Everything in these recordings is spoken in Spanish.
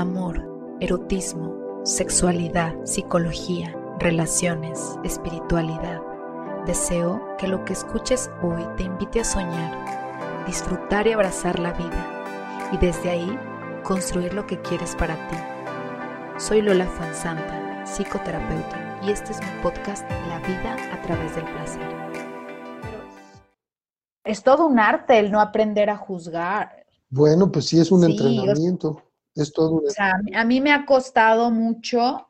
amor, erotismo, sexualidad, psicología, relaciones, espiritualidad. Deseo que lo que escuches hoy te invite a soñar, disfrutar y abrazar la vida y desde ahí construir lo que quieres para ti. Soy Lola Fanzanta, psicoterapeuta, y este es mi podcast La vida a través del placer. Es todo un arte el no aprender a juzgar. Bueno, pues sí, es un entrenamiento. Es todo un... O sea, a mí me ha costado mucho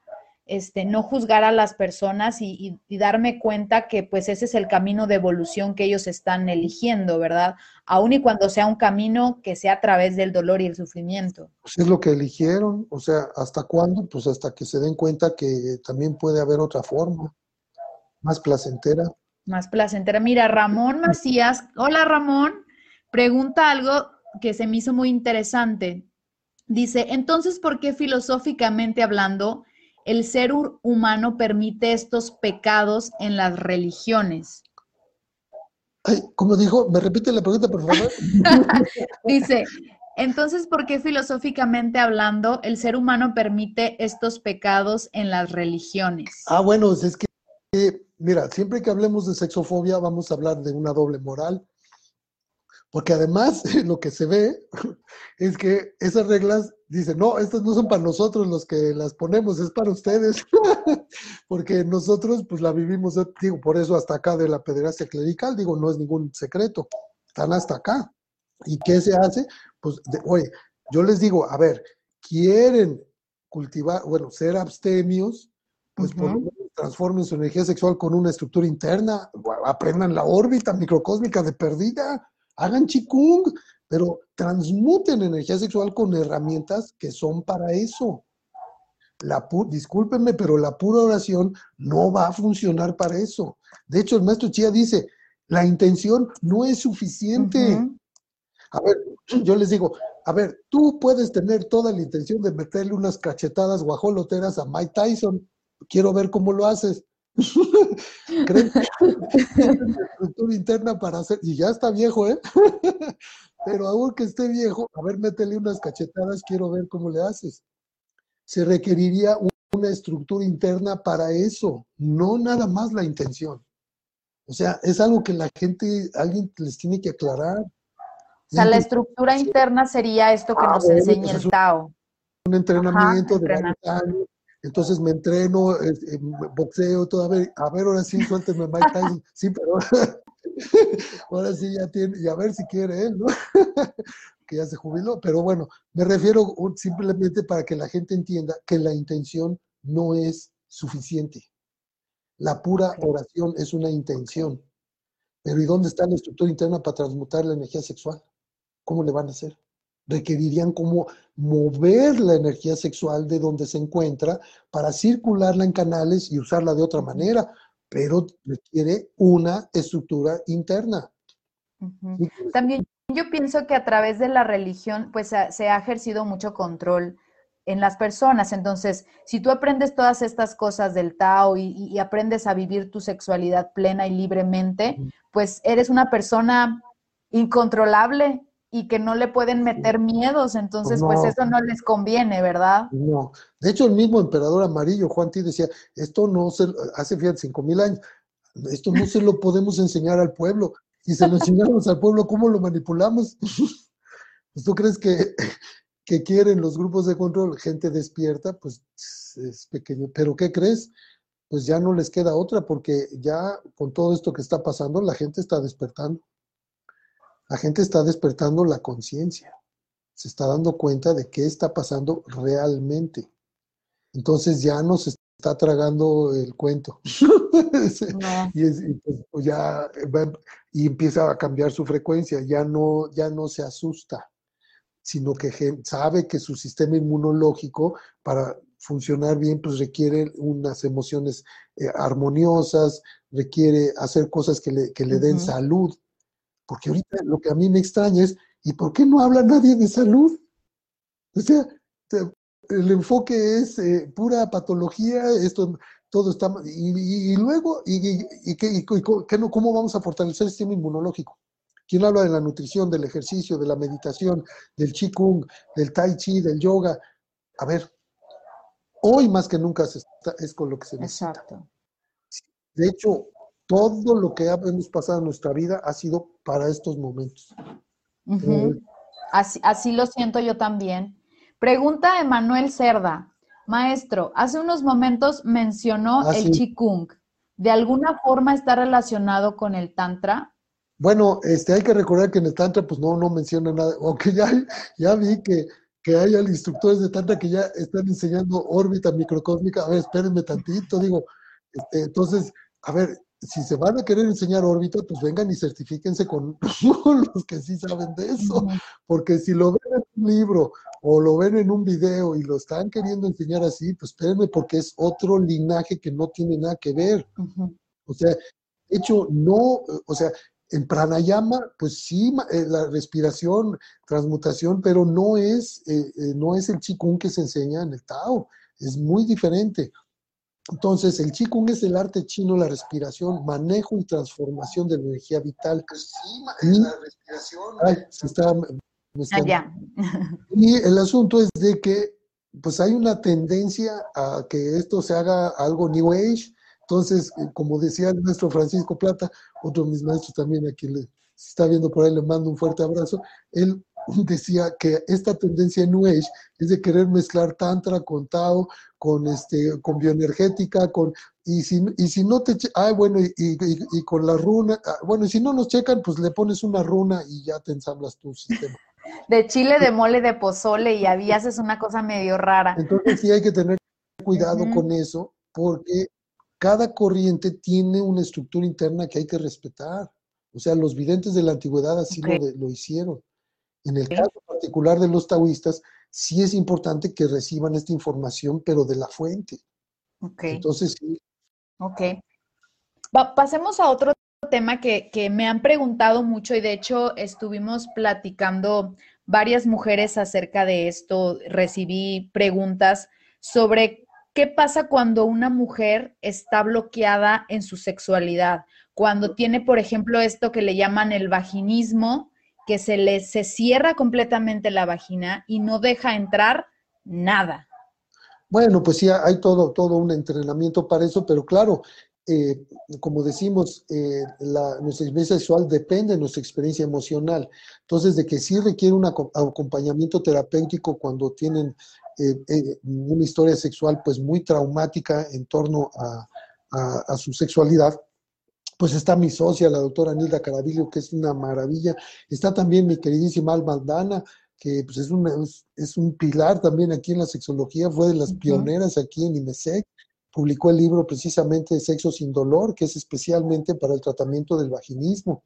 este, no juzgar a las personas y, darme cuenta que pues ese es el camino de evolución que ellos están eligiendo, ¿verdad? Aun y cuando sea un camino que sea a través del dolor y el sufrimiento. Pues es lo que eligieron, o sea, ¿hasta cuándo? Pues hasta que se den cuenta que también puede haber otra forma, más placentera. Más placentera. Mira, Ramón Macías, hola Ramón, pregunta algo que se me hizo muy interesante. Dice, entonces, ¿por qué filosóficamente hablando el ser humano permite estos pecados en las religiones. Ay, como dijo, me repite la pregunta, por favor. Dice, entonces, ¿por qué filosóficamente hablando el ser humano permite estos pecados en las religiones? Ah, bueno, es que, mira, siempre que hablemos de sexofobia vamos a hablar de una doble moral porque además lo que se ve es que esas reglas dicen, no, estas no son para nosotros los que las ponemos, es para ustedes. Porque nosotros pues la vivimos, digo, por eso hasta acá de la pederastia clerical, digo, no es ningún secreto, están hasta acá. ¿Y qué se hace? Pues, oye, yo les digo, a ver, quieren cultivar, bueno, ser abstemios, pues transformen su energía sexual con una estructura interna, aprendan la órbita microcósmica de perdida, hagan chikung, pero transmuten energía sexual con herramientas que son para eso. La discúlpenme, pero la pura oración no va a funcionar para eso. De hecho, el maestro Chía dice, la intención no es suficiente. A ver, yo les digo, a ver, tú puedes tener toda la intención de meterle unas cachetadas guajoloteras a Mike Tyson. Quiero ver cómo lo haces. ¿Creen que estructura interna para hacer? Y ya está viejo, ¿eh? Pero aún que esté viejo, a ver, métele unas cachetadas, quiero ver cómo le haces. Se requeriría una estructura interna para eso, no nada más la intención. O sea, es algo que la gente, alguien les tiene que aclarar. O sea, la estructura interna sería esto que ah, nos enseña el Tao. Un entrenamiento de varios años entonces me entreno, boxeo, todo. A ver, a ver, ahora sí, suélteme Mike Tyson. Sí, pero ahora sí ya tiene, y a ver si quiere él, ¿no? que ya se jubiló. Pero bueno, me refiero simplemente para que la gente entienda que la intención no es suficiente. La pura oración es una intención. Pero ¿y dónde está la estructura interna para transmutar la energía sexual? ¿Cómo le van a hacer? Requerirían como mover la energía sexual de donde se encuentra para circularla en canales y usarla de otra manera, pero requiere una estructura interna. También yo pienso que a través de la religión, pues se ha ejercido mucho control en las personas. Entonces, si tú aprendes todas estas cosas del Tao y, aprendes a vivir tu sexualidad plena y libremente, pues eres una persona incontrolable y que no le pueden meter miedos, entonces pues, eso no les conviene, ¿verdad? No, de hecho el mismo emperador amarillo, Juan T, decía, esto no se, hace fíjate, cinco mil años, esto no se lo podemos enseñar al pueblo, y se lo enseñamos al pueblo, ¿cómo lo manipulamos? pues tú crees que, que quieren los grupos de control, gente despierta, pues es pequeño, pero ¿qué crees? Pues ya no les queda otra, porque ya con todo esto que está pasando, la gente está despertando. La gente está despertando la conciencia, se está dando cuenta de qué está pasando realmente. Entonces ya no se está tragando el cuento. y, pues, ya y empieza a cambiar su frecuencia, ya no, ya no se asusta, sino que sabe que su sistema inmunológico para funcionar bien pues requiere unas emociones eh, armoniosas, requiere hacer cosas que le, que le den salud porque ahorita lo que a mí me extraña es, ¿y por qué no habla nadie de salud? O sea, el enfoque es eh, pura patología, esto todo está y, y luego y, y, qué, no, cómo vamos a fortalecer el sistema inmunológico. ¿Quién habla de la nutrición, del ejercicio, de la meditación, del qigong, del tai chi, del yoga? a ver, hoy más que nunca es con lo que se necesita. Exacto. De hecho, todo lo que hemos pasado en nuestra vida ha sido para estos momentos. así, así lo siento yo también. Pregunta Emanuel Cerda. Maestro, hace unos momentos mencionó ah, el Qigong. ¿De alguna forma está relacionado con el Tantra? Bueno, este, hay que recordar que en el Tantra pues no, no menciona nada, aunque ya, ya vi que, que hay instructores de Tantra que ya están enseñando órbita microcósmica. A ver, espérenme tantito, digo, este, entonces, a ver, si se van a querer enseñar órbita, pues vengan y certifíquense con los que sí saben de eso, porque si lo ven en un libro o lo ven en un video y lo están queriendo enseñar así, pues espérenme porque es otro linaje que no tiene nada que ver. O sea, de hecho, no, o sea, en pranayama, pues sí, eh, la respiración, transmutación, pero no es, eh, eh, no es el chikung que se enseña en el Tao, es muy diferente. Entonces, el Qigong es el arte chino, la respiración, manejo y transformación de la energía vital. Pues sí, la respiración. Ay, se está, ah, Y el asunto es de que, pues hay una tendencia a que esto se haga algo New Age. Entonces, eh, como decía el maestro Francisco Plata, otro de mis maestros también aquí le está viendo por ahí, le mando un fuerte abrazo. Él decía que esta tendencia en New Age es de querer mezclar tantra con Tao, con este, con bioenergética, con y si, y si no te ah, bueno, y, y, con la runa, ah, bueno, y si no nos checan, pues le pones una runa y ya te ensamblas tu sistema. De chile, de mole, de pozole, y ahí haces una cosa medio rara. Entonces sí hay que tener cuidado con eso, porque cada corriente tiene una estructura interna que hay que respetar. O sea, los videntes de la antigüedad así lo, lo hicieron. En el caso particular de los taoístas, sí es importante que reciban esta información, pero de la fuente. Ok. Entonces, sí. Ok. pasemos a otro tema que, que, me han preguntado mucho y de hecho estuvimos platicando varias mujeres acerca de esto. Recibí preguntas sobre qué pasa cuando una mujer está bloqueada en su sexualidad, cuando tiene, por ejemplo, esto que le llaman el vaginismo, que se le se cierra completamente la vagina y no deja entrar nada. Bueno, pues sí, hay todo, todo un entrenamiento para eso, pero claro, eh, como decimos, eh, nuestra experiencia sexual depende de nuestra experiencia emocional. Entonces, de que sí requiere un acompañamiento terapéutico cuando tienen eh, una historia sexual pues muy traumática en torno a su sexualidad, pues está mi socia, la doctora Nilda Caravillo, que es una maravilla. Está también mi queridísima Alma Aldana, que pues es, es, un pilar también aquí en la sexología, fue de las pioneras aquí en IMESEC. Publicó el libro precisamente de Sexo sin Dolor, que es especialmente para el tratamiento del vaginismo.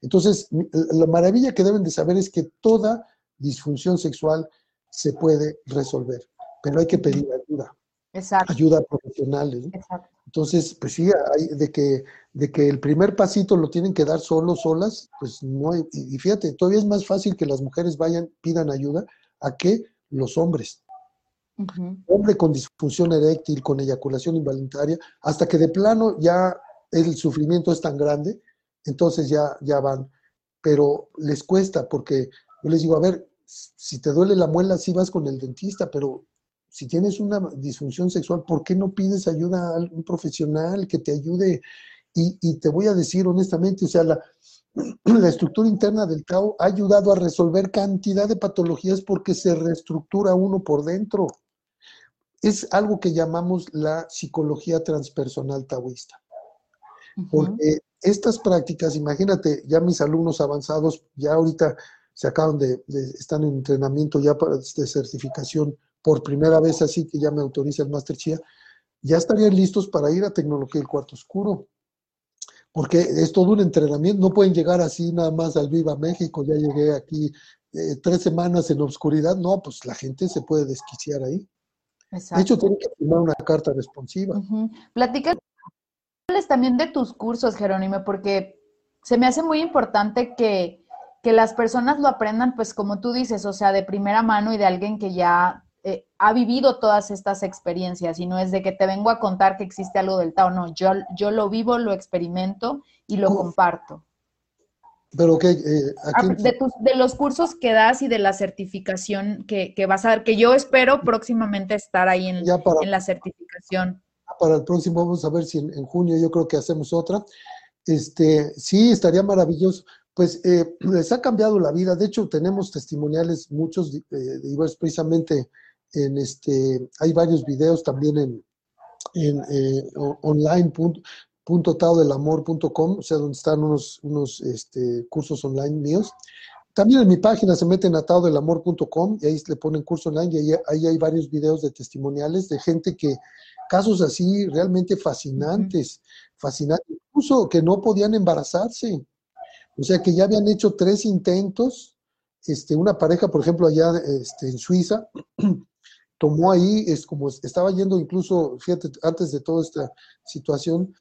Entonces, la maravilla que deben de saber es que toda disfunción sexual se puede resolver, pero hay que pedir ayuda. Exacto. Ayuda profesional. Exacto. Entonces, pues sí, hay de que, de que el primer pasito lo tienen que dar solos, solas, pues no hay, y fíjate, todavía es más fácil que las mujeres vayan, pidan ayuda, a que los hombres. Hombre con disfunción eréctil, con eyaculación involuntaria, hasta que de plano ya el sufrimiento es tan grande, entonces ya, ya van. Pero les cuesta porque yo les digo, a ver, si te duele la muela, sí vas con el dentista, pero si tienes una disfunción sexual, ¿por qué no pides ayuda a un profesional que te ayude? Y, te voy a decir honestamente, o sea, la, la, estructura interna del Tao ha ayudado a resolver cantidad de patologías porque se reestructura uno por dentro. Es algo que llamamos la psicología transpersonal taoísta. Porque estas prácticas, imagínate, ya mis alumnos avanzados, ya ahorita se acaban de, de están en entrenamiento ya para de certificación por primera vez así que ya me autoriza el Master Chia, ya estarían listos para ir a tecnología del cuarto oscuro. Porque es todo un entrenamiento, no pueden llegar así nada más al Viva México, ya llegué aquí eh, tres semanas en obscuridad, no, pues la gente se puede desquiciar ahí. Exacto. De hecho, tienen que firmar una carta responsiva. Uh también de tus cursos, Jerónimo, porque se me hace muy importante que, que las personas lo aprendan, pues como tú dices, o sea, de primera mano y de alguien que ya eh, ha vivido todas estas experiencias y no es de que te vengo a contar que existe algo del Tao, no, yo, yo lo vivo, lo experimento y lo comparto. Pero que eh, ah, de, de, los cursos que das y de la certificación que, vas a dar, que yo espero próximamente estar ahí en, en la certificación. Para el próximo, vamos a ver si en, junio yo creo que hacemos otra. Este, sí, estaría maravilloso. Pues eh, les ha cambiado la vida. De hecho, tenemos testimoniales, muchos, eh, precisamente en este, hay varios videos también en, en eh, online .taodelamor.com, o sea, donde están unos, unos este, cursos online míos. También en mi página se meten a taodelamor.com y ahí le ponen curso online y ahí, hay varios videos de testimoniales de gente que, casos así realmente fascinantes, fascinantes, incluso que no podían embarazarse. O sea, que ya habían hecho tres intentos, este, una pareja, por ejemplo, allá este, en Suiza, tomó ahí, es como estaba yendo incluso, fíjate, antes de toda esta situación,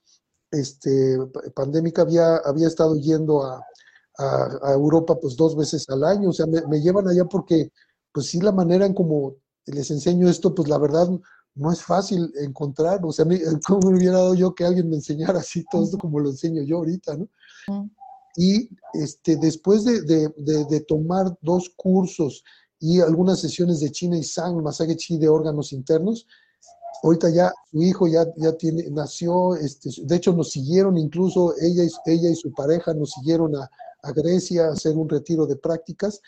este, pandémica había, había estado yendo a, Europa pues dos veces al año, o sea, me, llevan allá porque pues sí la manera en como les enseño esto, pues la verdad no es fácil encontrar, o sea, como me hubiera dado yo que alguien me enseñara así todo esto como lo enseño yo ahorita, ¿no? Y este, después de, de, tomar dos cursos y algunas sesiones de China y Sang, masaje chi de órganos internos, ahorita ya su hijo ya, ya tiene, nació, este, de hecho nos siguieron, incluso ella y, ella y su pareja nos siguieron a, Grecia a hacer un retiro de prácticas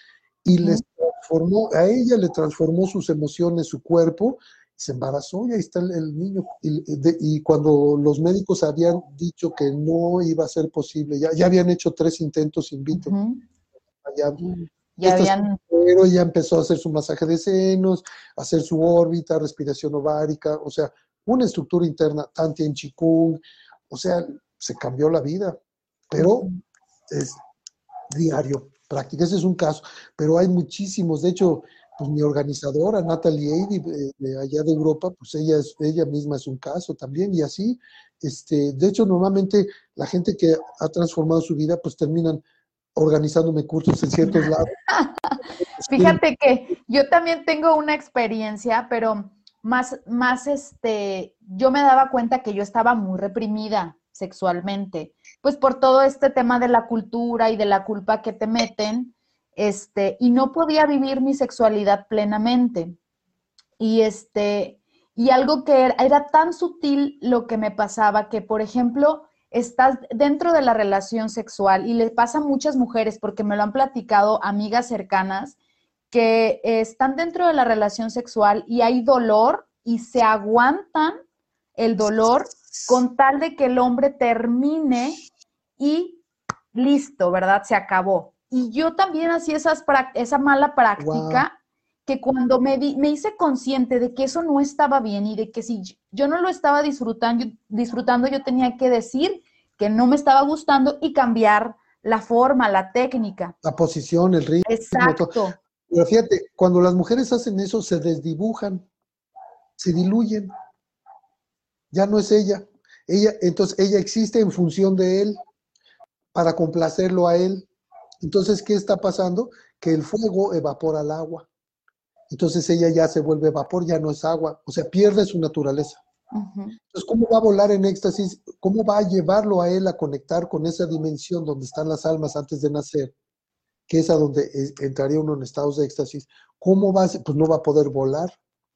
y les transformó, a ella le transformó sus emociones, su cuerpo, se embarazó y ahí está el, niño. Y, cuando los médicos habían dicho que no iba a ser posible, ya, ya habían hecho tres intentos in vitro, ya habían... Pero ya empezó a hacer su masaje de senos, hacer su órbita, respiración ovárica, o sea, una estructura interna, tanti en chikung, o sea, se cambió la vida, pero es diario, práctica. Ese es un caso, pero hay muchísimos. De hecho, pues mi organizadora, Natalie Eidi, de, allá de Europa, pues ella, es, ella misma es un caso también, y así, este, de hecho, normalmente la gente que ha transformado su vida, pues terminan organizándome cursos en ciertos lados. Fíjate que yo también tengo una experiencia, pero más, más este, yo me daba cuenta que yo estaba muy reprimida sexualmente, pues por todo este tema de la cultura y de la culpa que te meten, este, y no podía vivir mi sexualidad plenamente. Y este, y algo que era, era tan sutil lo que me pasaba que, por ejemplo, estás dentro de la relación sexual y le pasa a muchas mujeres, porque me lo han platicado amigas cercanas, que están dentro de la relación sexual y hay dolor y se aguantan el dolor con tal de que el hombre termine y listo, ¿verdad? Se acabó. Y yo también hacía esa mala práctica que cuando me, me hice consciente de que eso no estaba bien y de que si yo no lo estaba disfrutando, disfrutando, yo tenía que decir que no me estaba gustando y cambiar la forma, la técnica. La posición, el ritmo. Exacto. Pero fíjate, cuando las mujeres hacen eso, se desdibujan, se diluyen. Ya no es ella. Ella, entonces ella existe en función de él, para complacerlo a él. Entonces, ¿qué está pasando? Que el fuego evapora el agua entonces ella ya se vuelve vapor, ya no es agua, o sea, pierde su naturaleza. Entonces, ¿cómo va a volar en éxtasis? ¿Cómo va a llevarlo a él a conectar con esa dimensión donde están las almas antes de nacer? Que es a donde entraría uno en estados de éxtasis. ¿Cómo va a Pues no va a poder volar.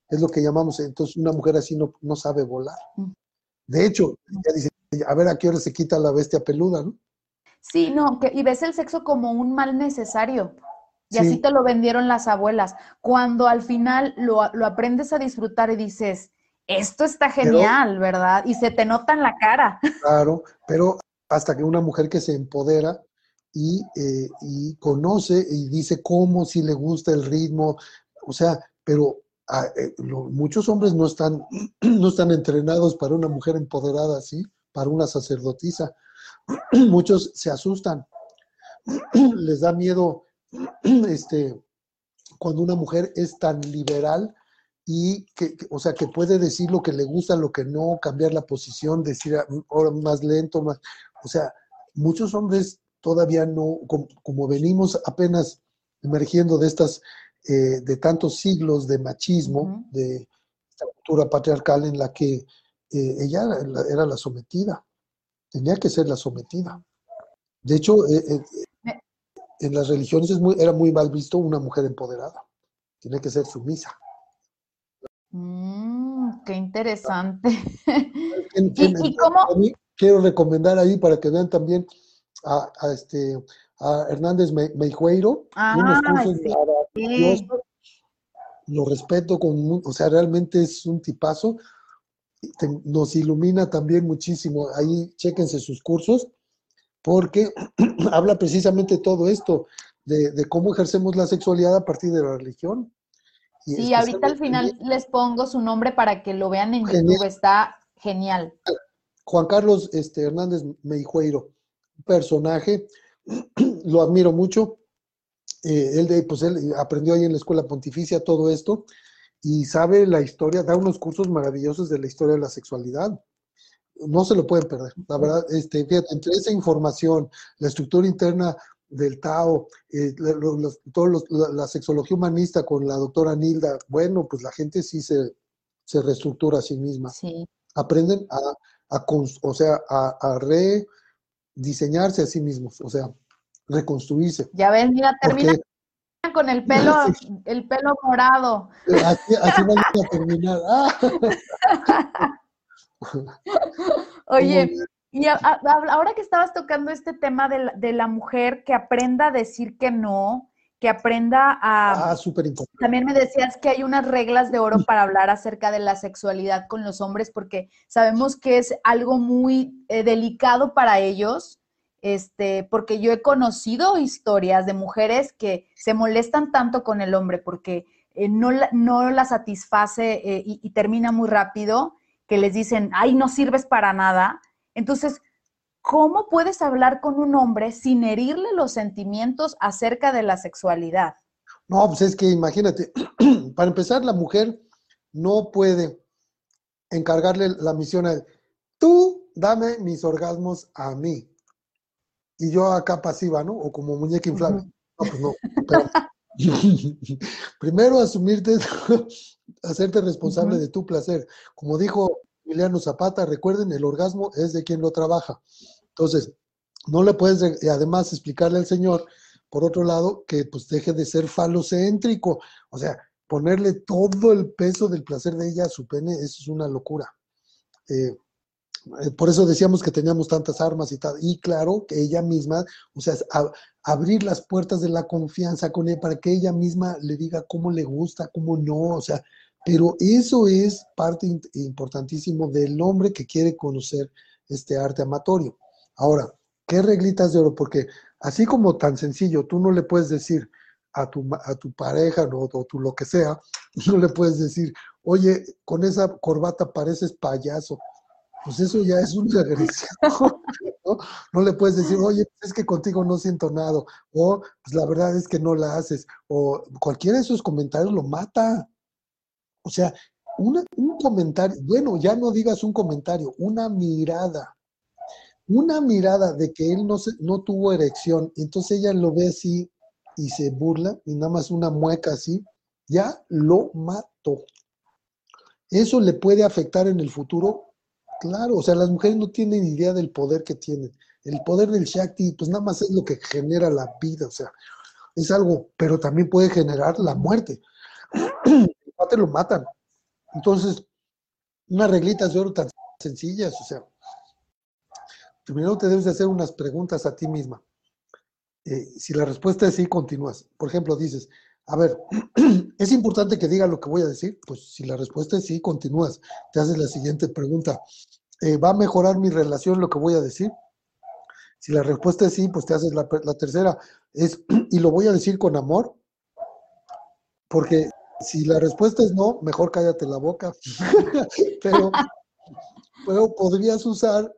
Es lo que llamamos, entonces una mujer así no, no sabe volar. De hecho, ella dice, a ver a qué hora se quita la bestia peluda, ¿no? Sí, no, que, y ves el sexo como un mal necesario. Y así te lo vendieron las abuelas. Cuando al final lo, aprendes a disfrutar y dices, esto está genial, ¿verdad? Y se te nota en la cara. Claro, pero hasta que una mujer que se empodera y, eh, conoce y dice cómo, si le gusta el ritmo, o sea, pero ah, eh, muchos hombres no están, no están entrenados para una mujer empoderada así, para una sacerdotisa. muchos se asustan, les da miedo este, cuando una mujer es tan liberal y que, o sea, que puede decir lo que le gusta, lo que no, cambiar la posición, decir ah, ahora más lento, más, o sea, muchos hombres todavía no, como, venimos apenas emergiendo de estas, eh, de tantos siglos de machismo, de esta cultura patriarcal en la que eh, ella era la, sometida, tenía que ser la sometida. De hecho, eh, en las religiones es muy, era muy mal visto una mujer empoderada. Tiene que ser sumisa. Mm, qué interesante. ¿Y, cómo? Quiero recomendar ahí para que vean también a, este a Hernández Meijueiro, ah, sí. Lo respeto con, o sea, realmente es un tipazo. nos ilumina también muchísimo. Ahí chéquense sus cursos, porque habla precisamente todo esto, de, cómo ejercemos la sexualidad a partir de la religión. Y sí, ahorita al final les pongo su nombre para que lo vean en YouTube, está genial. Juan Carlos este, Hernández Meijueiro, personaje, lo admiro mucho. Eh, él, de, pues él aprendió ahí en la escuela pontificia todo esto y sabe la historia, da unos cursos maravillosos de la historia de la sexualidad. No se lo pueden perder. La verdad, este, fíjate, entre esa información, la estructura interna del Tao, eh, la, sexología humanista con la doctora Nilda, bueno, pues la gente sí se, se reestructura a sí misma. Sí. Aprenden a, a, o sea, a, a rediseñarse a sí mismos, o sea, reconstruirse. Ya ves, mira, termina con el pelo, el pelo morado. Así, así vamos a terminar. Oye, y ahora que estabas tocando este tema de la, de la, mujer que aprenda a decir que no, que aprenda a... Ah, súper importante. También me decías que hay unas reglas de oro para hablar acerca de la sexualidad con los hombres, porque sabemos que es algo muy eh, delicado para ellos, este, porque yo he conocido historias de mujeres que se molestan tanto con el hombre porque eh, no, la, no la satisface eh, y, y termina muy rápido, que les dicen, ay, no sirves para nada. Entonces, ¿cómo puedes hablar con un hombre sin herirle los sentimientos acerca de la sexualidad? No, pues es que imagínate, para empezar, la mujer no puede encargarle la misión a tú dame mis orgasmos a mí. Y yo acá pasiva, ¿no? O como muñeca inflable. No, pues no. Primero asumirte, hacerte responsable de tu placer. Como dijo Emiliano Zapata, recuerden, el orgasmo es de quien lo trabaja. Entonces, no le puedes además explicarle al Señor, por otro lado, que pues deje de ser falocéntrico. O sea, ponerle todo el peso del placer de ella a su pene, eso es una locura. Eh, por eso decíamos que teníamos tantas armas y tal. Y claro, que ella misma, o sea, abrir las puertas de la confianza con ella para que ella misma le diga cómo le gusta, cómo no, o sea, pero eso es parte importantísimo del hombre que quiere conocer este arte amatorio. Ahora, ¿qué reglitas de oro? Porque así como tan sencillo, tú no le puedes decir a tu, a tu pareja o tú lo que sea, no le puedes decir, oye, con esa corbata pareces payaso. Pues eso ya es una agresión. ¿no? no le puedes decir, oye, es que contigo no siento nada. O, pues la verdad es que no la haces. O cualquiera de esos comentarios lo mata. O sea, un comentario, bueno, ya no digas un comentario, una mirada una mirada de que él no, se, no tuvo erección, entonces ella lo ve así y se burla y nada más una mueca así, ya lo mató. ¿Eso le puede afectar en el futuro? Claro, o sea, las mujeres no tienen idea del poder que tienen. El poder del Shakti, pues nada más es lo que genera la vida, o sea, es algo, pero también puede generar la muerte. te lo matan. Entonces, unas reglitas de oro tan sencillas, o sea, primero te debes de hacer unas preguntas a ti misma. Eh, si la respuesta es sí, continúas. Por ejemplo, dices, a ver, ¿es importante que diga lo que voy a decir? Pues si la respuesta es sí, continúas. Te haces la siguiente pregunta. Eh, ¿Va a mejorar mi relación lo que voy a decir? Si la respuesta es sí, pues te haces la, tercera. Es, ¿y lo voy a decir con amor? Porque si la respuesta es no, mejor cállate la boca. pero, pero podrías usar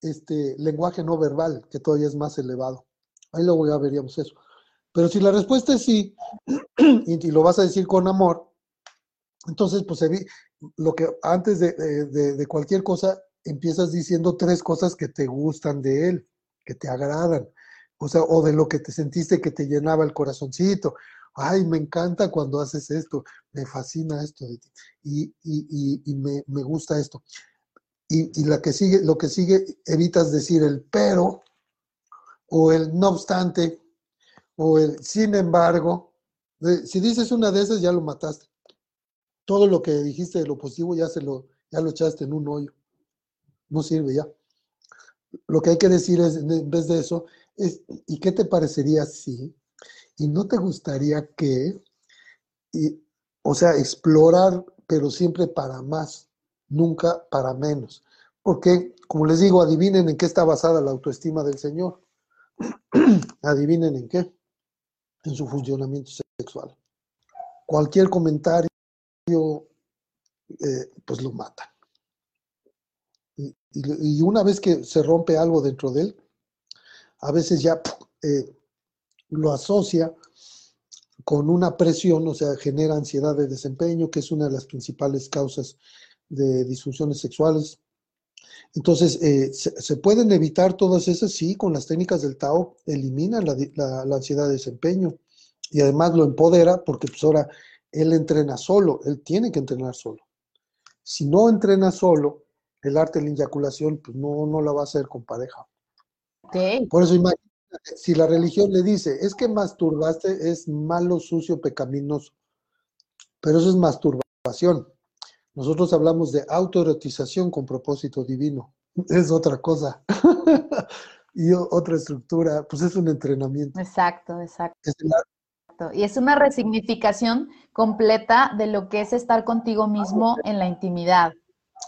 este lenguaje no verbal, que todavía es más elevado. Ahí luego ya veríamos eso. Pero si la respuesta es sí, y, lo vas a decir con amor, entonces, pues lo que antes de, cualquier cosa, empiezas diciendo tres cosas que te gustan de él, que te agradan, o sea, o de lo que te sentiste que te llenaba el corazoncito. Ay, me encanta cuando haces esto, me fascina esto de ti, y, y me, me gusta esto y, la que sigue, lo que sigue, evitas decir el pero o el no obstante sin embargo. Si dices una de esas, ya lo mataste. Todo lo que dijiste de lo positivo ya, se lo, ya lo echaste en un hoyo. No sirve ya. Lo que hay que decir es, en vez de eso, es, ¿y qué te parecería si? ¿Y no te gustaría que, o sea, explorar, pero siempre para más, nunca para menos? Porque, como les digo, adivinen en qué está basada la autoestima del Señor. adivinen en qué. En su funcionamiento sexual. Cualquier comentario, eh, pues lo mata. Y, una vez que se rompe algo dentro de él, a veces ya eh, lo asocia con una presión, o sea, genera ansiedad de desempeño, que es una de las principales causas de disfunciones sexuales. Entonces, eh, se, pueden evitar todas esas, sí, con las técnicas del Tao, eliminan la, ansiedad de desempeño y además lo empodera porque pues ahora él entrena solo, él tiene que entrenar solo. Si no entrena solo, el arte de la eyaculación, pues no, no la va a hacer con pareja. Por eso imagínate, si la religión le dice, es que masturbaste es malo, sucio, pecaminoso, pero eso es masturbación. Nosotros hablamos de autoerotización con propósito divino. Es otra cosa. y otra estructura, pues es un entrenamiento. Exacto, exacto. Y es una resignificación completa de lo que es estar contigo mismo en la intimidad.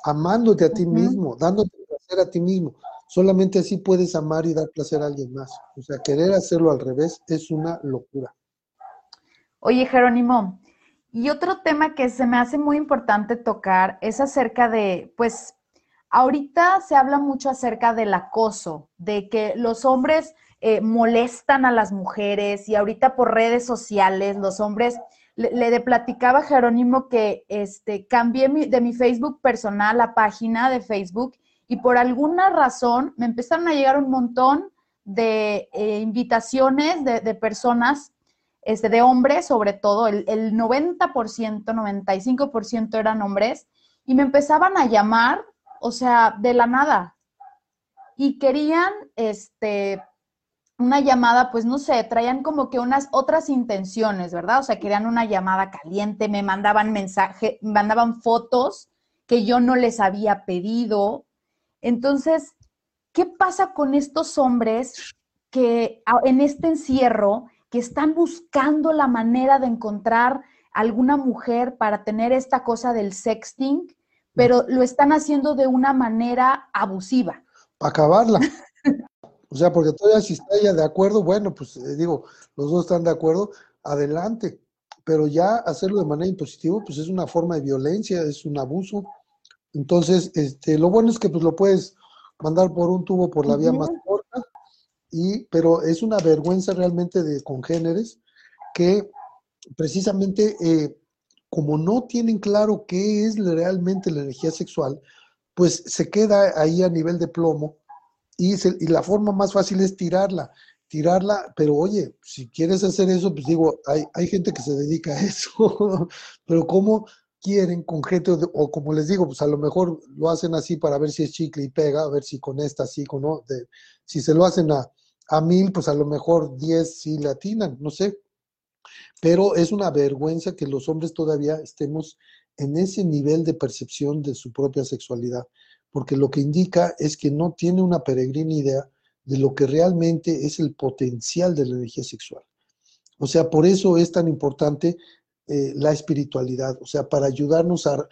Amándote a ti mismo, dándote placer a ti mismo. Solamente así puedes amar y dar placer a alguien más. O sea, querer hacerlo al revés es una locura. Oye, Jerónimo, y otro tema que se me hace muy importante tocar es acerca de, pues, ahorita se habla mucho acerca del acoso, de que los hombres eh, molestan a las mujeres y ahorita por redes sociales los hombres, le, platicaba a Jerónimo que este, cambié de mi Facebook personal a página de Facebook y por alguna razón me empezaron a llegar un montón de eh, invitaciones de personas este, de hombres sobre todo, el, el 90%, 95% eran hombres, y me empezaban a llamar, o sea, de la nada. Y querían, este, una llamada, pues no sé, traían como que unas otras intenciones, ¿verdad? O sea, querían una llamada caliente, me mandaban mensaje, me mandaban fotos que yo no les había pedido. Entonces, ¿qué pasa con estos hombres que en este encierro que están buscando la manera de encontrar alguna mujer para tener esta cosa del sexting, pero lo están haciendo de una manera abusiva. Para acabarla. o sea, porque todavía si está ella de acuerdo, bueno, pues eh, digo, los dos están de acuerdo, adelante. Pero ya hacerlo de manera impositiva, pues es una forma de violencia, es un abuso. Entonces, este, lo bueno es que pues lo puedes mandar por un tubo por la vía más corta pero es una vergüenza realmente de congéneres que precisamente eh, como no tienen claro qué es realmente la energía sexual, pues se queda ahí a nivel de plomo y, y la forma más fácil es tirarla, tirarla, pero oye, si quieres hacer eso, pues digo, hay, hay gente que se dedica a eso, pero ¿cómo quieren con gente, o como les digo, pues a lo mejor lo hacen así para ver si es chicle y pega, a ver si con esta sí, con no, si se lo hacen a, a mil, pues a lo mejor diez sí latinan, no sé. Pero es una vergüenza que los hombres todavía estemos en ese nivel de percepción de su propia sexualidad, porque lo que indica es que no tiene una peregrina idea de lo que realmente es el potencial de la energía sexual. O sea, por eso es tan importante eh, la espiritualidad, o sea, para ayudarnos a,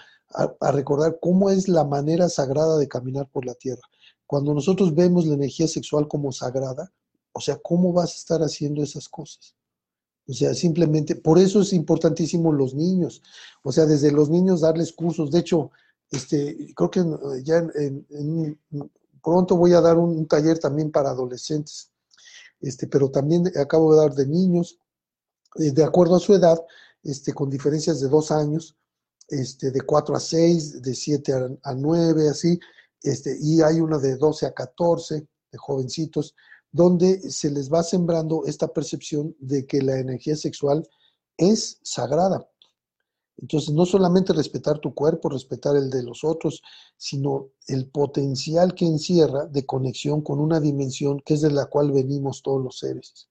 a recordar cómo es la manera sagrada de caminar por la tierra. Cuando nosotros vemos la energía sexual como sagrada, o sea, ¿cómo vas a estar haciendo esas cosas? O sea, simplemente, por eso es importantísimo los niños. O sea, desde los niños darles cursos. De hecho, este, creo que ya en, pronto voy a dar un, taller también para adolescentes. Este, pero también acabo de dar de niños, eh, de acuerdo a su edad, este, con diferencias de dos años, este, de cuatro a seis, de siete a, nueve, así, este, y hay una de 12 a 14, de jovencitos donde se les va sembrando esta percepción de que la energía sexual es sagrada. Entonces, no solamente respetar tu cuerpo, respetar el de los otros, sino el potencial que encierra de conexión con una dimensión que es de la cual venimos todos los seres.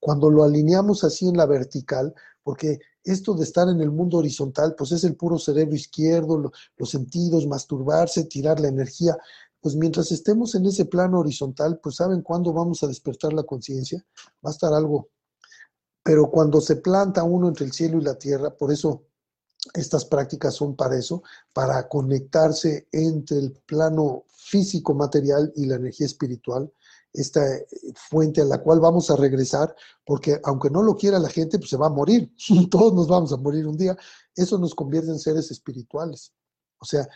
cuando lo alineamos así en la vertical, porque esto de estar en el mundo horizontal, pues es el puro cerebro izquierdo, los sentidos, masturbarse, tirar la energía. Pues mientras estemos en ese plano horizontal, pues ¿saben cuándo vamos a despertar la conciencia? Va a estar algo. Pero cuando se planta uno entre el cielo y la tierra, por eso estas prácticas son para eso, para conectarse entre el plano físico material y la energía espiritual, esta eh, fuente a la cual vamos a regresar, porque aunque no lo quiera la gente, pues se va a morir, todos nos vamos a morir un día, eso nos convierte en seres espirituales, o sea,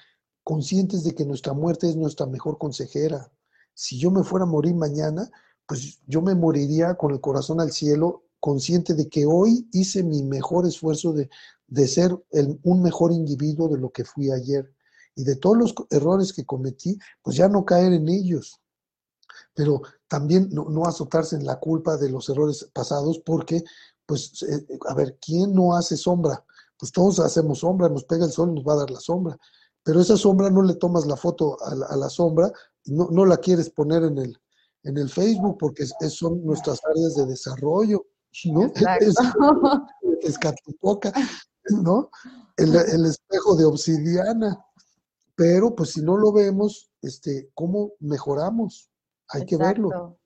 conscientes de que nuestra muerte es nuestra mejor consejera. Si yo me fuera a morir mañana, pues yo me moriría con el corazón al cielo, consciente de que hoy hice mi mejor esfuerzo de, de ser un mejor individuo de lo que fui ayer. Y de todos los errores que cometí, pues ya no caer en ellos. Pero también no, azotarse en la culpa de los errores pasados, porque, pues, eh, a ver, ¿quién no hace sombra? Pues todos hacemos sombra, nos pega el sol nos va a dar la sombra. Pero esa sombra no le tomas la foto a la, sombra, no, no, la quieres poner en el, en el Facebook porque son nuestras áreas de desarrollo, ¿no? Es, es, ¿no? El, espejo de obsidiana. Pero pues si no lo vemos, este, ¿cómo mejoramos? Hay que verlo.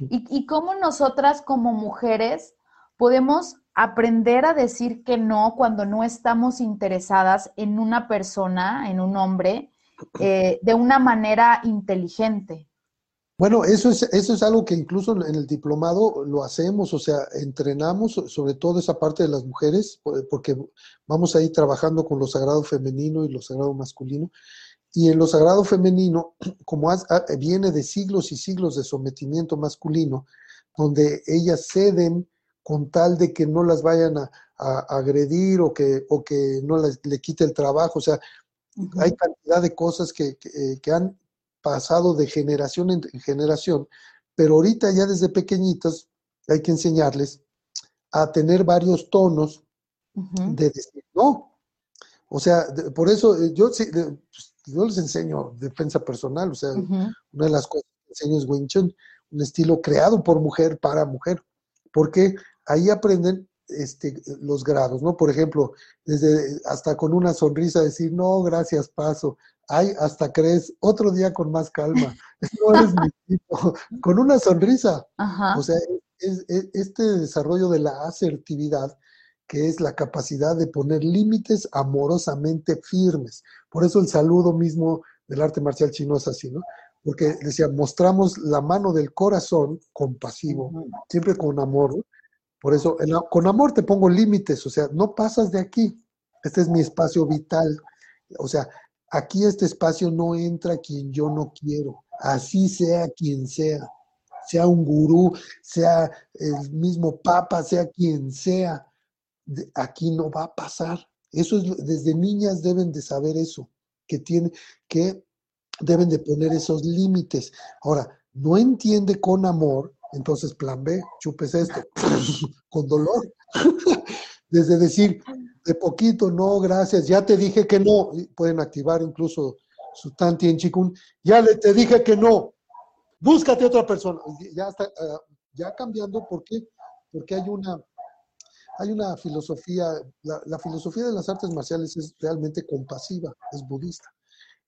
¿Y, ¿Y cómo nosotras como mujeres podemos aprender a decir que no cuando no estamos interesadas en una persona, en un hombre, eh, de una manera inteligente? Bueno, eso es, eso es algo que incluso en el diplomado lo hacemos, o sea, entrenamos sobre todo esa parte de las mujeres, porque vamos a ir trabajando con lo sagrado femenino y lo sagrado masculino. Y en lo sagrado femenino, como viene de siglos y siglos de sometimiento masculino, donde ellas ceden con tal de que no las vayan a, agredir o que, o que no les, le quite el trabajo, o sea, hay cantidad de cosas que, que, que han pasado de generación en generación, pero ahorita ya desde pequeñitos hay que enseñarles a tener varios tonos de decir no. O sea, por eso eh, yo, pues, yo les enseño defensa personal, o sea, una de las cosas que enseño es Wing Chun, un estilo creado por mujer para mujer, porque ahí aprenden este, los grados, ¿no? Por ejemplo, desde hasta con una sonrisa decir, no, gracias, paso, ay, hasta crees, otro día con más calma, no eres mi tipo, con una sonrisa. O sea, es, este desarrollo de la asertividad, que es la capacidad de poner límites amorosamente firmes. Por eso el saludo mismo del arte marcial chino es así, ¿no? Porque decía, mostramos la mano del corazón compasivo, siempre con amor. Por eso, con amor te pongo límites, o sea, no pasas de aquí. Este es mi espacio vital. O sea, Aquí este espacio no entra quien yo no quiero, así sea quien sea, sea un gurú, sea el mismo papa, sea quien sea, aquí no va a pasar. Eso es, desde niñas deben de saber eso, que tiene, que deben de poner esos límites. Ahora, no entiende con amor, entonces plan B, chupes esto, con dolor. desde decir, de poquito, no, gracias, ya te dije que no, pueden activar incluso su Tanti en Chikun, ya le te dije que no, búscate otra persona, ya está, ah, ya cambiando, ¿por qué? Porque hay una, hay una filosofía, la, filosofía de las artes marciales es realmente compasiva, es budista.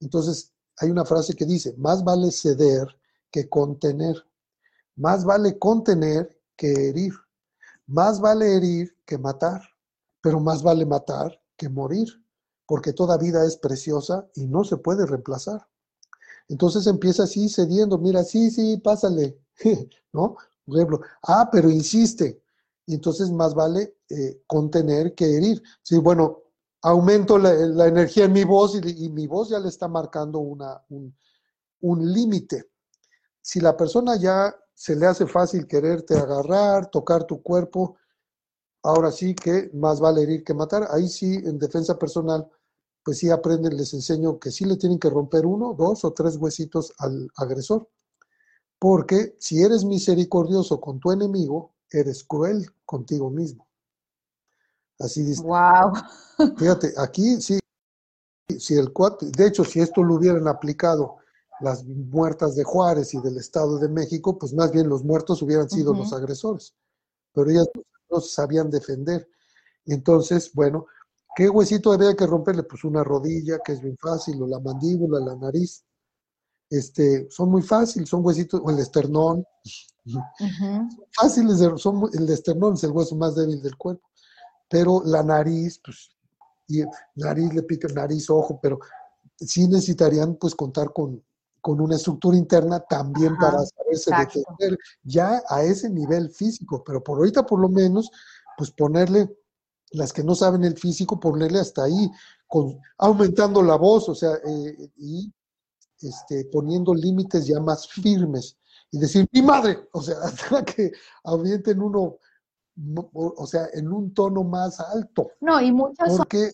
Entonces, hay una frase que dice, más vale ceder que contener, más vale contener que herir, más vale herir que matar pero más vale matar que morir, porque toda vida es preciosa y no se puede reemplazar. Entonces empieza así cediendo, mira, sí, sí, pásale, ¿no? Por ejemplo, ah, pero insiste. Y entonces más vale eh, contener que herir. Sí, bueno, aumento la, energía en mi voz y, mi voz ya le está marcando un, un límite. Si la persona ya se le hace fácil quererte agarrar, tocar tu cuerpo, ahora sí que más vale herir que matar. Ahí sí, en defensa personal, pues sí aprenden, les enseño que sí le tienen que romper uno, dos o tres huesitos al agresor. Porque si eres misericordioso con tu enemigo, eres cruel contigo mismo. Así dice. Wow. Fíjate, aquí sí, si el cuate, de hecho, si esto lo hubieran aplicado las muertas de Juárez y del Estado de México, pues más bien los muertos hubieran sido los agresores pero ellas no sabían defender. Entonces, bueno, ¿qué huesito había que romperle? Pues una rodilla, que es bien fácil, o la mandíbula, la nariz. Este, son muy fáciles, son huesitos, o el esternón. Fáciles, son, el esternón es el hueso más débil del cuerpo. Pero la nariz, pues, y nariz le pica nariz, ojo, pero sí necesitarían pues contar con, con una estructura interna también para saberse defender ya a ese nivel físico, pero por ahorita por lo menos, pues ponerle, las que no saben el físico, ponerle hasta ahí, con, aumentando la voz, o sea, eh, y este, poniendo límites ya más firmes y decir, mi madre, o sea, hasta que aumenten uno, o sea, en un tono más alto. No, y muchos porque,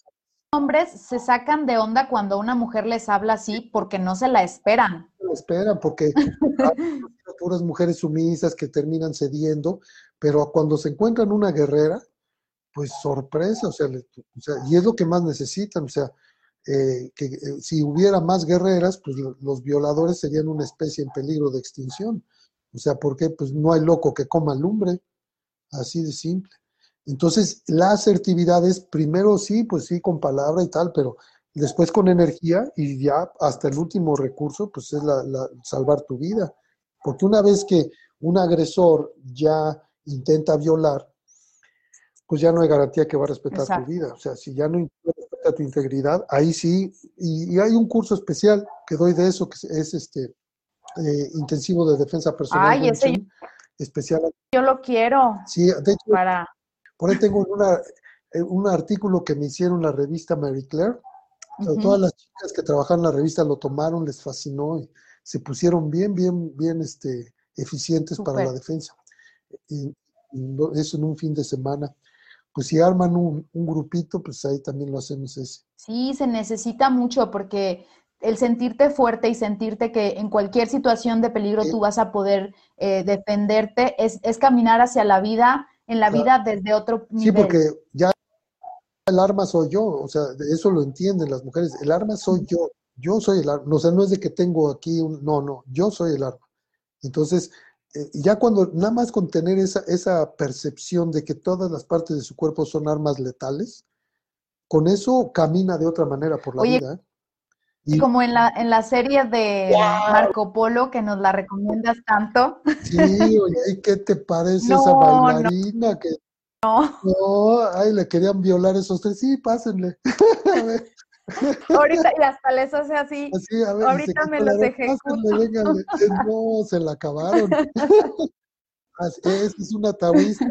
hombres se sacan de onda cuando una mujer les habla así porque no se la esperan. No se la esperan porque hay puras mujeres sumisas que terminan cediendo, pero cuando se encuentran una guerrera, pues sorpresa, o sea, y es lo que más necesitan, o sea, eh, que eh, si hubiera más guerreras, pues los violadores serían una especie en peligro de extinción. O sea, porque pues no hay loco que coma lumbre, así de simple. Entonces, la asertividad es primero sí, pues sí, con palabra y tal, pero después con energía y ya hasta el último recurso, pues es la, salvar tu vida. Porque una vez que un agresor ya intenta violar, pues ya no hay garantía que va a respetar tu vida. O sea, si ya no respeta tu integridad, ahí sí, y, hay un curso especial que doy de eso, que es este eh, intensivo de defensa personal. Ay, ese especial. Yo lo quiero. Sí, de hecho, para... Por ahí tengo una, eh, un artículo que me hicieron la revista Mary Claire. Todas las chicas que trabajan en la revista lo tomaron, les fascinó y se pusieron bien, bien, bien este, eficientes para la defensa. Y, eso en un fin de semana. Pues si arman un, un, grupito, pues ahí también lo hacemos ese. Sí, se necesita mucho porque el sentirte fuerte y sentirte que en cualquier situación de peligro tú vas a poder eh, defenderte es, es, caminar hacia la vida en la vida desde otro nivel. Sí, porque ya el arma soy yo, o sea, eso lo entienden las mujeres, el arma soy yo, yo soy el arma, o sea, no es de que tengo aquí un, no, no, yo soy el arma. Entonces, eh, ya cuando, nada más con tener esa, esa percepción de que todas las partes de su cuerpo son armas letales, con eso camina de otra manera por la vida. ¿eh? Y, como en la, en la serie de Marco Polo, que nos la recomiendas tanto. Sí, oye, ¿qué te parece esa bailarina? No. Que, no. no, ay, le querían violar esos tres. Sí, pásenle. Ahorita, y hasta les hace así. así a ver, Ahorita me los ejecuto. No, se la acabaron. Esa es una taoísta.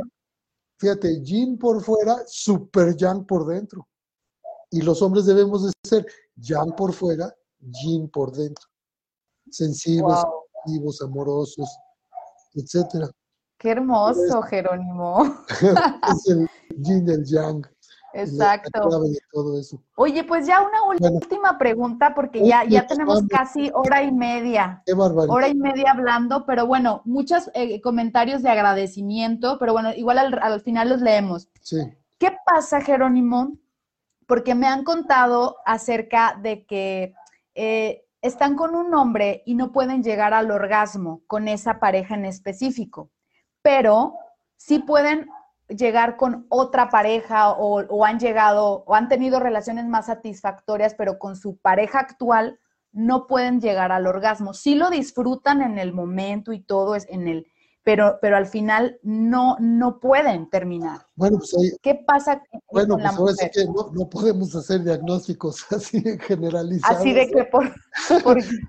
Fíjate, Jin por fuera, super yang por dentro. Y los hombres debemos de ser yang por fuera, yin por dentro. Sensibles, activos, amorosos, etcétera. Qué hermoso, Jerónimo. es el yin, el yang. Exacto. todo eso. Oye, pues ya una última pregunta, porque ya, ya tenemos casi hora y media. Qué barbaridad. Hora y media hablando, pero bueno, muchos eh, comentarios de agradecimiento, pero bueno, igual al, al final los leemos. Sí. ¿Qué pasa, Jerónimo, porque me han contado acerca de que eh, están con un hombre y no pueden llegar al orgasmo con esa pareja en específico, pero sí pueden llegar con otra pareja o, han llegado o han tenido relaciones más satisfactorias, pero con su pareja actual no pueden llegar al orgasmo. Sí lo disfrutan en el momento y todo es en el, pero, pero al final no, no pueden terminar. Bueno, pues ahí, ¿Qué pasa bueno, pues ahora sí que no, podemos hacer diagnósticos así generalizados. Así de que por,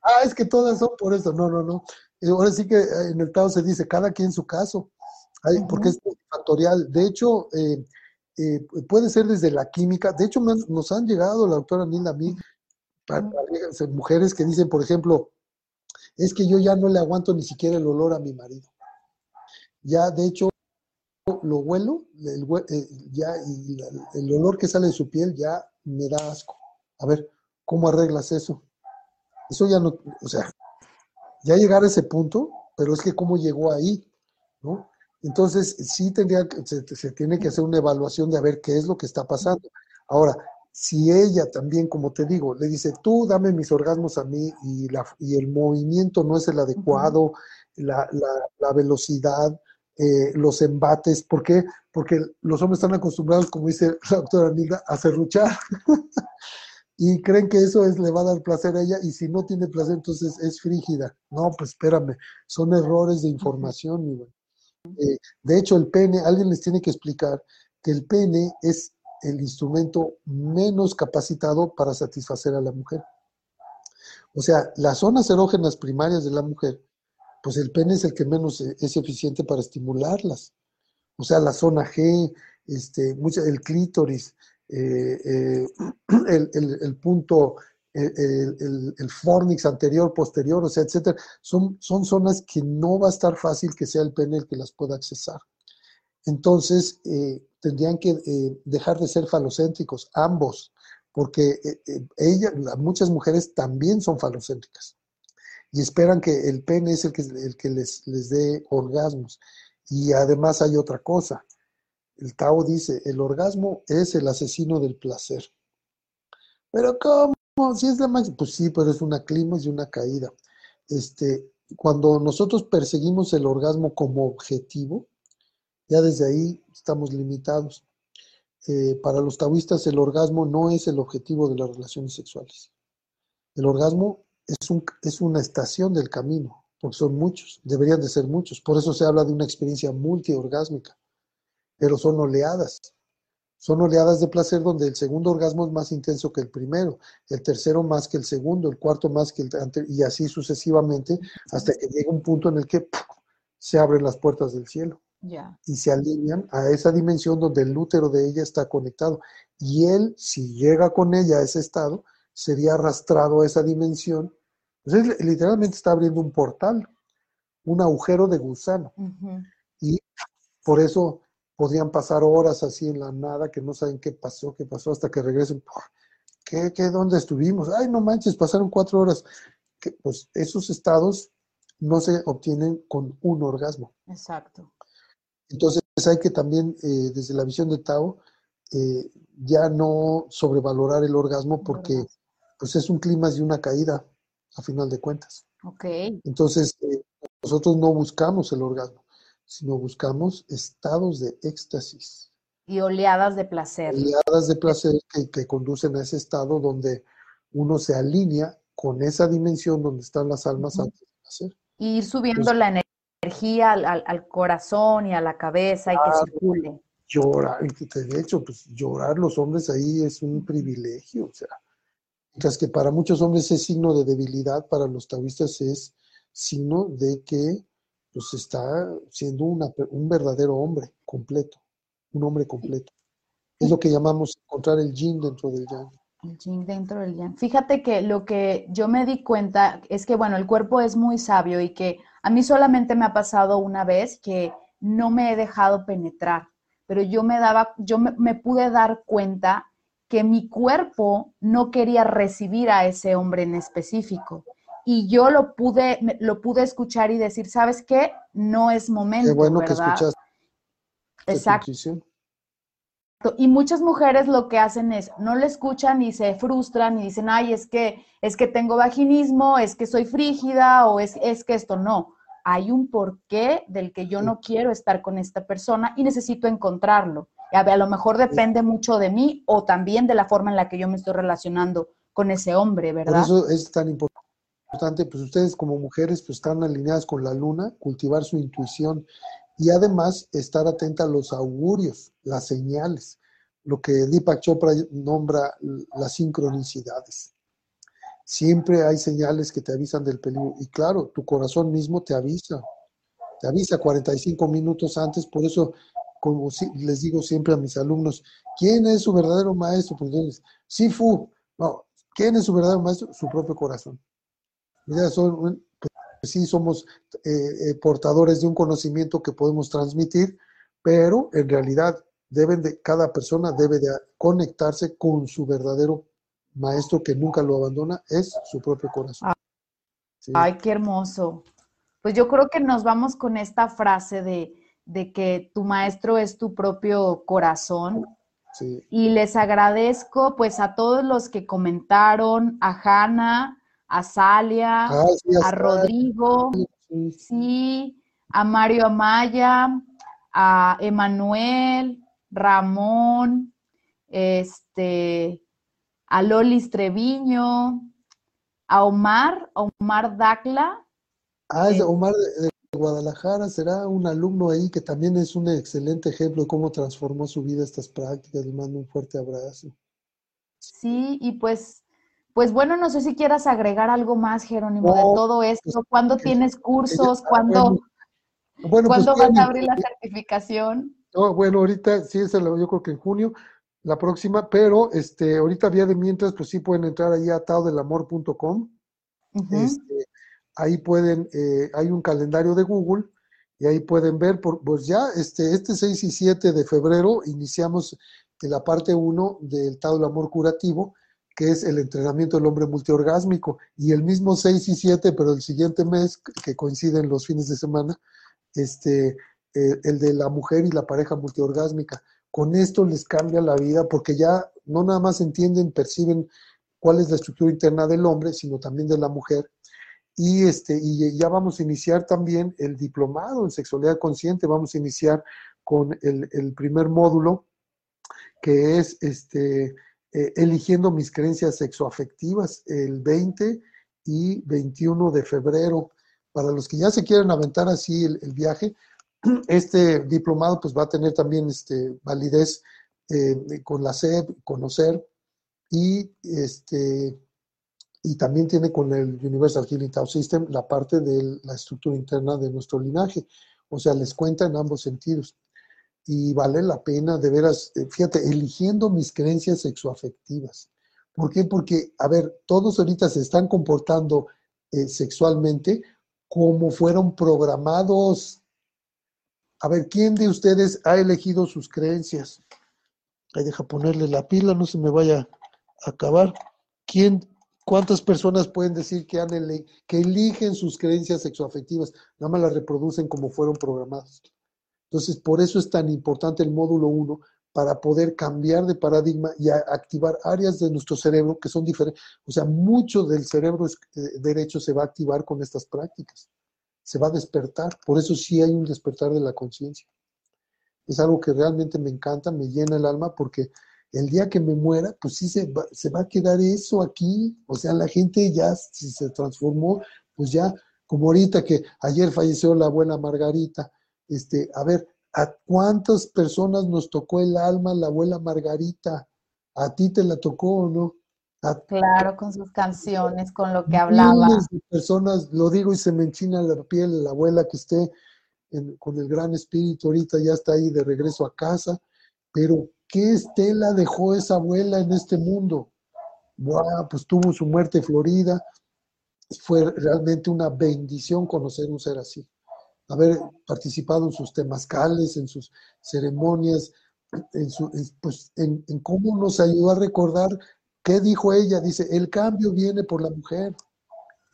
ah, es que todas son por eso. No, no, no. Eh, ahora sí que eh, en el Tao se dice cada quien su caso, porque es factorial. De hecho, eh, puede ser desde la química. De hecho, nos han llegado, la doctora Nilda, a mí, mujeres que dicen, por ejemplo, es que yo ya no le aguanto ni siquiera el olor a mi marido ya de hecho lo huelo, el, eh, ya el olor que sale de su piel ya me da asco. A ver, ¿cómo arreglas eso? Eso ya no, o sea, ya llegar a ese punto, pero es que cómo llegó ahí, ¿no? Entonces, sí tendría, se, se tiene que hacer una evaluación de a ver qué es lo que está pasando. Ahora, si ella también, como te digo, le dice, tú dame mis orgasmos a mí y, la, y el movimiento no es el adecuado, la, la, la, velocidad, eh, los embates. ¿Por qué? Porque los hombres están acostumbrados, como dice la doctora Nilda, a serruchar. y creen que eso es, le va a dar placer a ella y si no tiene placer entonces es frígida. No, pues espérame, son errores de información. Eh, de hecho, el pene, alguien les tiene que explicar que el pene es el instrumento menos capacitado para satisfacer a la mujer. O sea, las zonas erógenas primarias de la mujer, pues el pene es el que menos e, es eficiente para estimularlas. O sea, la zona G, este, mucha, el clítoris, eh, eh, el, punto, el, el, fornix anterior, posterior, o sea, etcétera, son, son zonas que no va a estar fácil que sea el pene el que las pueda accesar. Entonces, eh, tendrían que dejar de ser falocéntricos, ambos, porque ella, muchas mujeres también son falocéntricas y esperan que el pene es el que, el que les, les dé orgasmos. Y además hay otra cosa, el Tao dice, el orgasmo es el asesino del placer. Pero ¿cómo? Si es la máxima, pues sí, pero es una clima y una caída. Este, cuando nosotros perseguimos el orgasmo como objetivo, ya desde ahí estamos limitados. Eh, para los taoístas el orgasmo no es el objetivo de las relaciones sexuales. El orgasmo es, un, es una estación del camino, porque son muchos, deberían de ser muchos. Por eso se habla de una experiencia multiorgásmica pero son oleadas. Son oleadas de placer donde el segundo orgasmo es más intenso que el primero, el tercero más que el segundo, el cuarto más que el anterior, y así sucesivamente, hasta que llega un punto en el que se abren las puertas del cielo. Y se alinean a esa dimensión donde el útero de ella está conectado. Y él, si llega con ella a ese estado, sería arrastrado a esa dimensión. Entonces, literalmente está abriendo un portal, un agujero de gusano. Y por eso podían pasar horas así en la nada, que no saben qué pasó, qué pasó, hasta que regresen. ¿Qué, qué, dónde estuvimos? Ay, no manches, pasaron cuatro horas. Que, pues esos estados no se obtienen con un orgasmo. Exacto. Entonces hay que también, eh, desde la visión de Tao, eh, ya no sobrevalorar el orgasmo porque pues es un clima y una caída, a final de cuentas. Ok. Entonces, eh, nosotros no buscamos el orgasmo sino buscamos estados de éxtasis. Y oleadas de placer. Oleadas de placer que, conducen a ese estado donde uno se alinea con esa dimensión donde están las almas antes de nacer. Y ir subiendo la energía al, corazón y a la cabeza y que circule. Llorar, de hecho, pues llorar los hombres ahí es un privilegio, o sea, que para muchos hombres es signo de debilidad, para los taoístas es signo de que pues está siendo un verdadero hombre completo, un hombre completo. Es lo que llamamos encontrar el yin dentro del yang. El yin dentro del yang. Fíjate que lo que yo me di cuenta es que, bueno, el cuerpo es muy sabio y que a mí solamente me ha pasado una vez que no me he dejado penetrar, pero yo me daba, yo me pude dar cuenta que mi cuerpo no quería recibir a ese hombre en específico y yo lo pude, lo pude escuchar y decir, ¿sabes qué? No es momento. Qué bueno que escuchaste. Exacto. Y muchas mujeres lo que hacen es, no le escuchan y se frustran y dicen, ay, es que, es que tengo vaginismo, es que soy frígida o es, es que esto no. Hay un porqué del que yo no quiero estar con esta persona y necesito encontrarlo. A, a lo mejor depende mucho de mí o también de la forma en la que yo me estoy relacionando con ese hombre, ¿verdad? Por eso es tan importante importante, pues ustedes como mujeres pues están alineadas con la luna, cultivar su intuición y además estar atenta a los augurios, las señales, lo que Deepak Chopra nombra las sincronicidades. Siempre hay señales que te avisan del peligro y claro, tu corazón mismo te avisa, te avisa 45 minutos antes, por eso como les digo siempre a mis alumnos, ¿quién es su verdadero maestro? Pues entonces, Sifu, no, ¿quién es su verdadero maestro? Su propio corazón. Son, pues sí, somos eh, eh, portadores de un conocimiento que podemos transmitir, pero en realidad deben de, cada persona debe de conectarse con su verdadero maestro que nunca lo abandona, es su propio corazón. Ay, qué hermoso. Pues yo creo que nos vamos con esta frase de, de que tu maestro es tu propio corazón. Sí. Y les agradezco pues a todos los que comentaron, a Hanna, a Salia, a Rodrigo, sí, a Mario Amaya, a Emanuel, Ramón, este, a Lolis Treviño, a Omar, Omar Dacla. Ah, es Omar de, Guadalajara, será un alumno ahí que también es un excelente ejemplo de cómo transformó su vida estas prácticas. Le mando un fuerte abrazo. Sí, y pues, pues bueno, no sé si quieras agregar algo más, Jerónimo, de todo esto. Pues, ¿Cuándo tienes cursos? ¿Cuándo, bueno, pues, ¿cuándo vas a abrir la certificación? bueno, ahorita sí, es yo creo que en junio la próxima, pero este, ahorita vía de mientras, pues sí pueden entrar ahí a taodelamor.com. este, ahí pueden, eh, hay un calendario de Google y ahí pueden ver, por, pues ya este, este 6 y 7 de febrero iniciamos la parte 1 del Tao del Amor Curativo, que es el entrenamiento del hombre multiorgásmico, y el mismo 6 y 7, pero el siguiente mes, que coinciden los fines de semana, este, eh, el de la mujer y la pareja multiorgásmica. Con esto les cambia la vida porque ya no nada más entienden, perciben cuál es la estructura interna del hombre, sino también de la mujer. Y, este, y ya vamos a iniciar también el diplomado en sexualidad consciente. Vamos a iniciar con el, primer módulo, que es este, eh, eligiendo mis creencias sexoafectivas, el 20 y 21 de febrero. Para los que ya se quieren aventar así el, viaje, este diplomado pues va a tener también este, validez eh, con la SEP, conocer, y, este, y también tiene con el Universal Healing Tao System la parte de la estructura interna de nuestro linaje. O sea, les cuenta en ambos sentidos. Y vale la pena, de veras, eh, fíjate, eligiendo mis creencias sexoafectivas. ¿Por qué? Porque, a ver, todos ahorita se están comportando eh, sexualmente como fueron programados a ver, ¿quién de ustedes ha elegido sus creencias? Ahí deja ponerle la pila, no se me vaya a acabar. ¿Quién, cuántas personas pueden decir que, eligen sus creencias sexoafectivas? Nada más las reproducen como fueron programadas. Entonces, por eso es tan importante el módulo 1, para poder cambiar de paradigma y activar áreas de nuestro cerebro que son diferentes. O sea, mucho del cerebro eh, derecho se va a activar con estas prácticas se va a despertar. Por eso sí hay un despertar de la conciencia. Es algo que realmente me encanta, me llena el alma, porque el día que me muera, pues sí se va, se va a quedar eso aquí. O sea, la gente ya, si se transformó, pues ya, como ahorita que ayer falleció la abuela Margarita, este, a ver, ¿a cuántas personas nos tocó el alma la abuela Margarita? ¿A ti te la tocó o no? Claro, con sus canciones, con lo que hablaba. De personas, lo digo y se me enchina la piel, la abuela que esté con el gran espíritu ahorita ya está ahí de regreso a casa, pero ¿qué estela dejó esa abuela en este mundo? Bueno, pues tuvo su muerte florida, fue realmente una bendición conocer un ser así, haber participado en sus temazcales, en sus ceremonias, en, su, pues, en cómo nos ayudó a recordar ¿Qué dijo ella? Dice, el cambio viene por la mujer.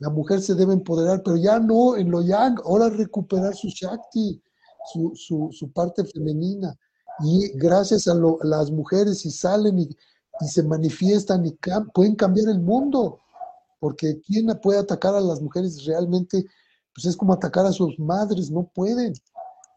La mujer se debe empoderar, pero ya no en lo yang, ahora recuperar su Shakti, su, parte femenina. Y gracias a, las mujeres, si salen y, se manifiestan y pueden cambiar el mundo. Porque ¿quién puede atacar a las mujeres realmente? Pues es como atacar a sus madres, no pueden.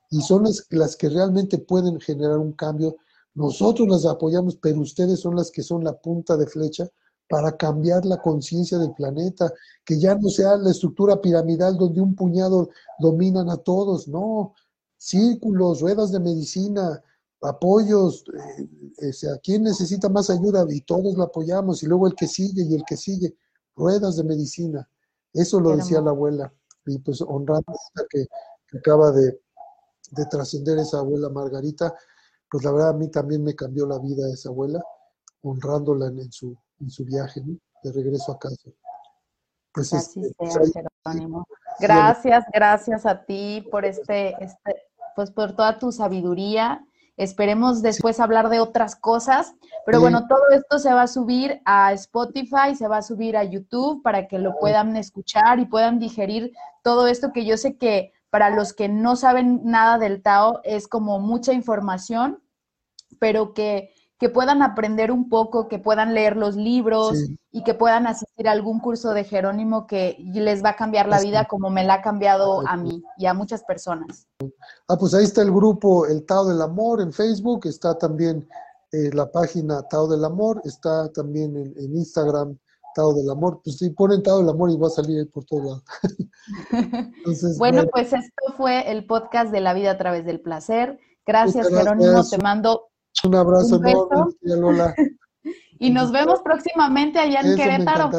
Y son las, las que realmente pueden generar un cambio nosotros las apoyamos, pero ustedes son las que son la punta de flecha para cambiar la conciencia del planeta, que ya no sea la estructura piramidal donde un puñado dominan a todos, no, círculos, ruedas de medicina, apoyos, eh, o sea, ¿quién necesita más ayuda? Y todos la apoyamos, y luego el que sigue y el que sigue, ruedas de medicina. Eso lo decía la abuela, y pues honrando a que, que acaba de, de trascender esa abuela Margarita, pues la verdad a mí también me cambió la vida esa abuela, honrándola en, su, en su viaje, de regreso a casa. Pues Así este, pues Jerónimo. Gracias, gracias a ti por este, este, pues por toda tu sabiduría. Esperemos después hablar de otras cosas, pero bueno, todo esto se va a subir a Spotify, se va a subir a YouTube para que lo puedan escuchar y puedan digerir todo esto que yo sé que para los que no saben nada del Tao es como mucha información, pero que, que puedan aprender un poco, que puedan leer los libros y que puedan asistir a algún curso de Jerónimo que les va a cambiar la vida como me la ha cambiado a mí y a muchas personas. Ah, pues ahí está el grupo El Tao del Amor en Facebook, está también eh, la página Tao del Amor, está también en, Instagram Tao del Amor, pues sí, ponen Tao del Amor y va a salir por todo lado. bueno, pues esto fue el podcast de la vida a través del placer. Gracias, Jerónimo, te mando un abrazo enorme, Lola. y nos vemos próximamente allá en Querétaro.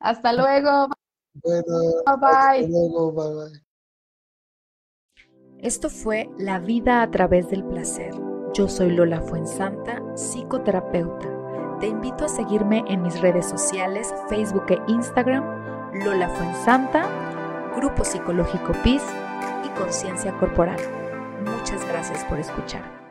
Hasta luego. Bueno, bye. Hasta luego, bye bye. Esto fue La vida a través del placer. Yo soy Lola Fuensanta, psicoterapeuta. Te invito a seguirme en mis redes sociales, Facebook e Instagram, Lola Fuensanta, Grupo Psicológico PIS y Conciencia Corporal. Muchas gracias por escuchar.